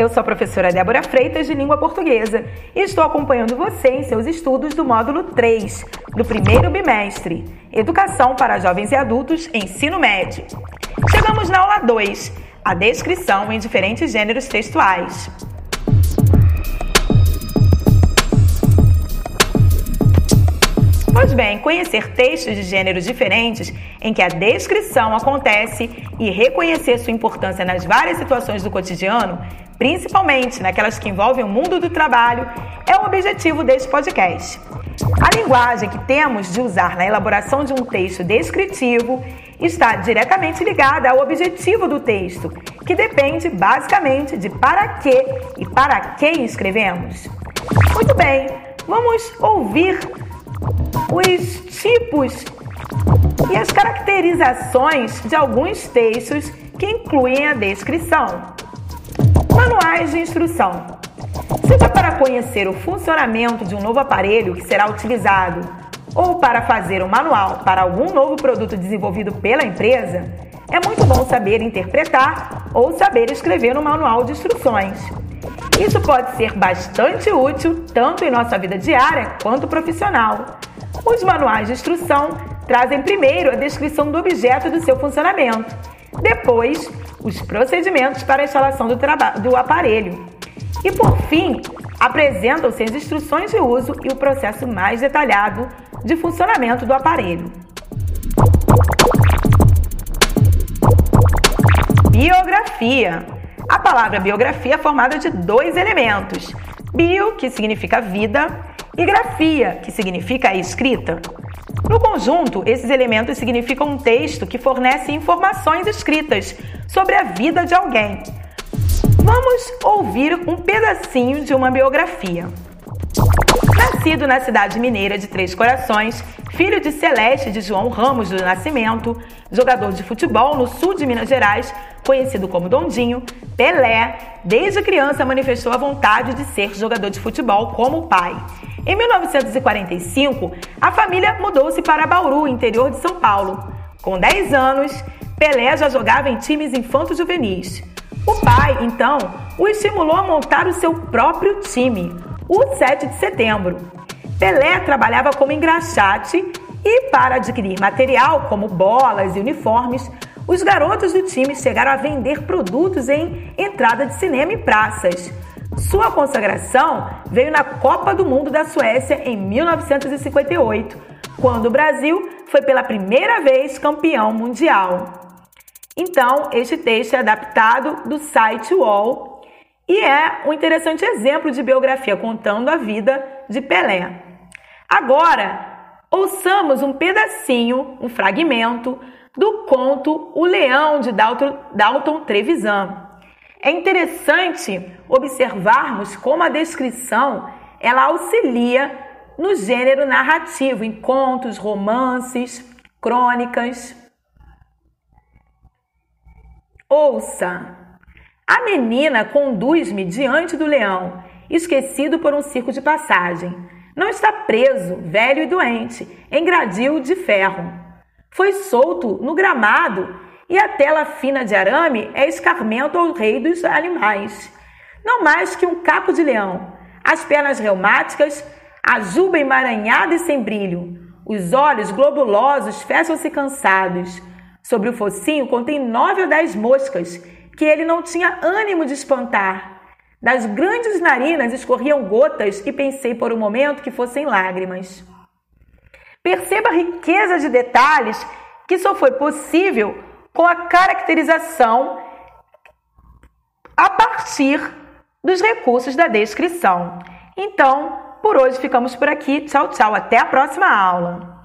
eu sou a professora Débora Freitas de Língua Portuguesa e estou acompanhando você em seus estudos do módulo 3 do primeiro bimestre, Educação para Jovens e Adultos, Ensino Médio. Chegamos na aula 2, a descrição em diferentes gêneros textuais. Bem, conhecer textos de gêneros diferentes em que a descrição acontece e reconhecer sua importância nas várias situações do cotidiano, principalmente naquelas que envolvem o mundo do trabalho, é o objetivo deste podcast. A linguagem que temos de usar na elaboração de um texto descritivo está diretamente ligada ao objetivo do texto, que depende basicamente de para que e para quem escrevemos. Muito bem, vamos ouvir os tipos e as caracterizações de alguns textos que incluem a descrição. Manuais de instrução. Seja para conhecer o funcionamento de um novo aparelho que será utilizado ou para fazer um manual para algum novo produto desenvolvido pela empresa, é muito bom saber interpretar ou saber escrever um manual de instruções. Isso pode ser bastante útil tanto em nossa vida diária quanto profissional. Os manuais de instrução trazem primeiro a descrição do objeto e do seu funcionamento, depois, os procedimentos para a instalação do, do aparelho. E por fim, apresentam-se as instruções de uso e o processo mais detalhado de funcionamento do aparelho. Biografia. A palavra biografia é formada de dois elementos: bio, que significa vida, e grafia, que significa escrita. No conjunto, esses elementos significam um texto que fornece informações escritas sobre a vida de alguém. Vamos ouvir um pedacinho de uma biografia. Nascido na cidade mineira de Três Corações, filho de Celeste de João Ramos do Nascimento, jogador de futebol no sul de Minas Gerais, conhecido como Dondinho, Pelé, desde criança manifestou a vontade de ser jogador de futebol como o pai. Em 1945, a família mudou-se para Bauru, interior de São Paulo. Com 10 anos, Pelé já jogava em times infantos juvenis. O pai, então, o estimulou a montar o seu próprio time, o 7 de setembro. Pelé trabalhava como engraxate e, para adquirir material como bolas e uniformes, os garotos do time chegaram a vender produtos em entrada de cinema e praças. Sua consagração veio na Copa do Mundo da Suécia em 1958, quando o Brasil foi pela primeira vez campeão mundial. Então, este texto é adaptado do site UOL e é um interessante exemplo de biografia contando a vida de Pelé. Agora, ouçamos um pedacinho, um fragmento do conto O Leão de Dalton, Dalton Trevisan. É interessante observarmos como a descrição ela auxilia no gênero narrativo, em contos, romances, crônicas. Ouça! A menina conduz-me diante do leão, esquecido por um circo de passagem. Não está preso, velho e doente, em gradil de ferro. Foi solto no gramado e a tela fina de arame é escarmento ao rei dos animais. Não mais que um caco de leão, as pernas reumáticas, a juba emaranhada e sem brilho, os olhos globulosos fecham-se cansados. Sobre o focinho contém nove ou dez moscas que ele não tinha ânimo de espantar. Das grandes narinas escorriam gotas e pensei por um momento que fossem lágrimas. Perceba a riqueza de detalhes que só foi possível com a caracterização a partir dos recursos da descrição. Então, por hoje ficamos por aqui. Tchau, tchau. Até a próxima aula.